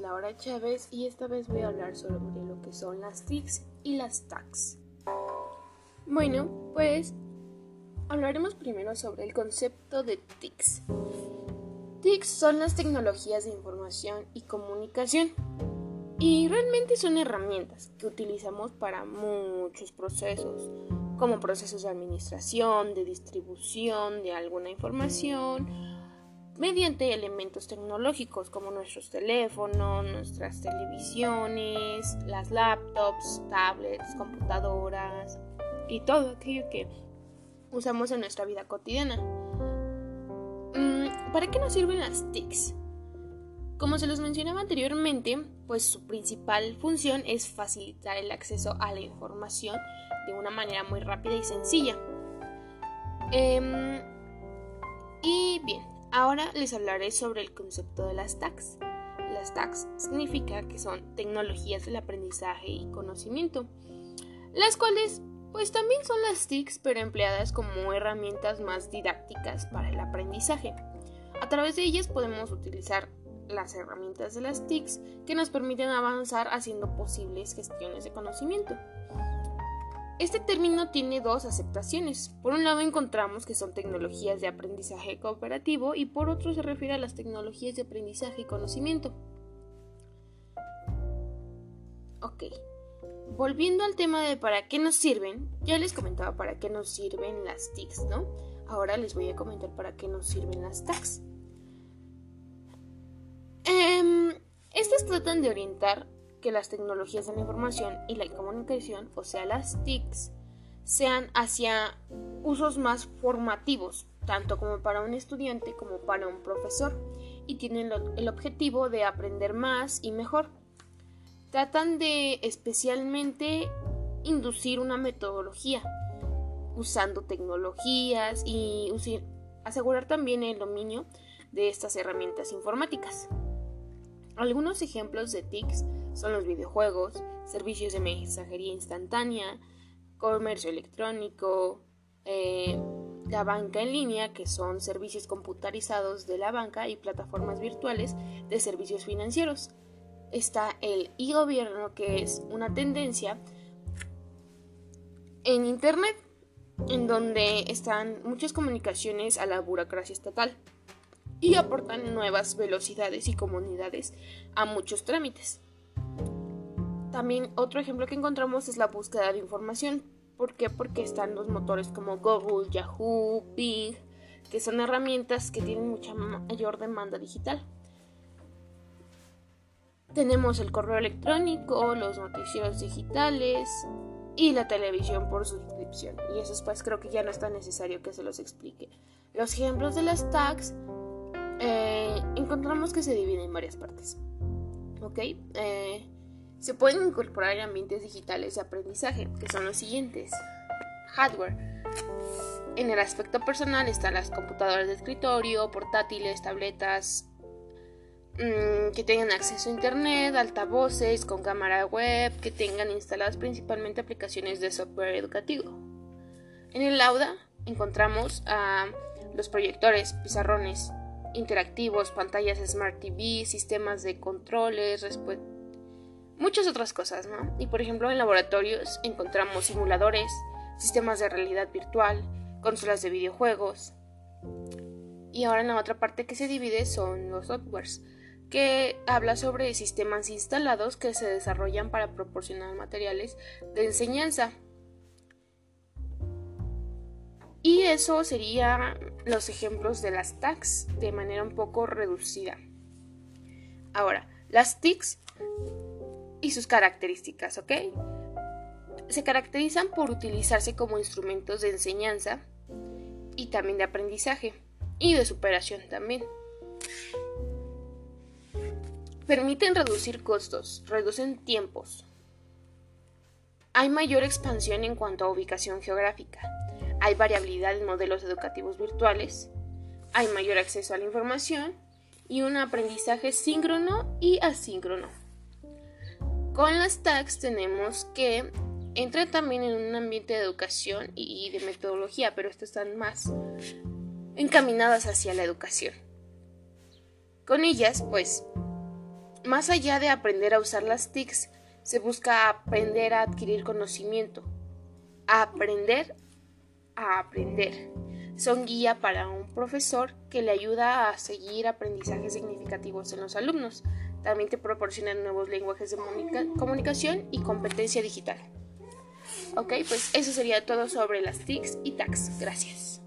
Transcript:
Laura Chávez y esta vez voy a hablar sobre lo que son las TICs y las TACs. Bueno, pues hablaremos primero sobre el concepto de TICs. TICs son las tecnologías de información y comunicación y realmente son herramientas que utilizamos para muchos procesos, como procesos de administración, de distribución de alguna información, mediante elementos tecnológicos como nuestros teléfonos, nuestras televisiones, las laptops, tablets, computadoras y todo aquello que usamos en nuestra vida cotidiana. Mm, ¿Para qué nos sirven las TICs? Como se los mencionaba anteriormente, pues su principal función es facilitar el acceso a la información de una manera muy rápida y sencilla. Em, y bien, Ahora les hablaré sobre el concepto de las TACs. Las TACs significa que son tecnologías del aprendizaje y conocimiento, las cuales pues también son las TICs pero empleadas como herramientas más didácticas para el aprendizaje. A través de ellas podemos utilizar las herramientas de las TICs que nos permiten avanzar haciendo posibles gestiones de conocimiento. Este término tiene dos aceptaciones. Por un lado encontramos que son tecnologías de aprendizaje cooperativo y por otro se refiere a las tecnologías de aprendizaje y conocimiento. Ok, volviendo al tema de para qué nos sirven, ya les comentaba para qué nos sirven las TICs, ¿no? Ahora les voy a comentar para qué nos sirven las TACs. Em, estas tratan de orientar que las tecnologías de la información y la comunicación, o sea, las TICs, sean hacia usos más formativos, tanto como para un estudiante como para un profesor, y tienen el objetivo de aprender más y mejor. Tratan de especialmente inducir una metodología, usando tecnologías y asegurar también el dominio de estas herramientas informáticas. Algunos ejemplos de TICs son los videojuegos, servicios de mensajería instantánea, comercio electrónico, eh, la banca en línea, que son servicios computarizados de la banca y plataformas virtuales de servicios financieros. Está el e-gobierno, que es una tendencia en Internet, en donde están muchas comunicaciones a la burocracia estatal y aportan nuevas velocidades y comunidades a muchos trámites. También otro ejemplo que encontramos es la búsqueda de información. ¿Por qué? Porque están los motores como Google, Yahoo, Bing, que son herramientas que tienen mucha mayor demanda digital. Tenemos el correo electrónico, los noticieros digitales y la televisión por suscripción. Y eso pues creo que ya no es tan necesario que se los explique. Los ejemplos de las tags eh, encontramos que se dividen en varias partes. ¿Ok? Eh, se pueden incorporar ambientes digitales de aprendizaje, que son los siguientes. Hardware. En el aspecto personal están las computadoras de escritorio, portátiles, tabletas, mm, que tengan acceso a internet, altavoces con cámara web, que tengan instaladas principalmente aplicaciones de software educativo. En el Lauda encontramos a los proyectores, pizarrones interactivos, pantallas Smart TV, sistemas de controles, muchas otras cosas, ¿no? Y por ejemplo en laboratorios encontramos simuladores, sistemas de realidad virtual, consolas de videojuegos. Y ahora en la otra parte que se divide son los softwares, que habla sobre sistemas instalados que se desarrollan para proporcionar materiales de enseñanza. Y eso serían los ejemplos de las TACs de manera un poco reducida. Ahora, las TICs y sus características, ¿ok? Se caracterizan por utilizarse como instrumentos de enseñanza y también de aprendizaje y de superación también. Permiten reducir costos, reducen tiempos. Hay mayor expansión en cuanto a ubicación geográfica. Hay variabilidad en modelos educativos virtuales. Hay mayor acceso a la información y un aprendizaje síncrono y asíncrono. Con las tags tenemos que entran también en un ambiente de educación y de metodología, pero estas están más encaminadas hacia la educación. Con ellas, pues, Más allá de aprender a usar las TICs, se busca aprender a adquirir conocimiento. aprender a aprender. Son guía para un profesor que le ayuda a seguir aprendizajes significativos en los alumnos. También te proporcionan nuevos lenguajes de comunicación y competencia digital. Ok, pues eso sería todo sobre las TICs y TACs. Gracias.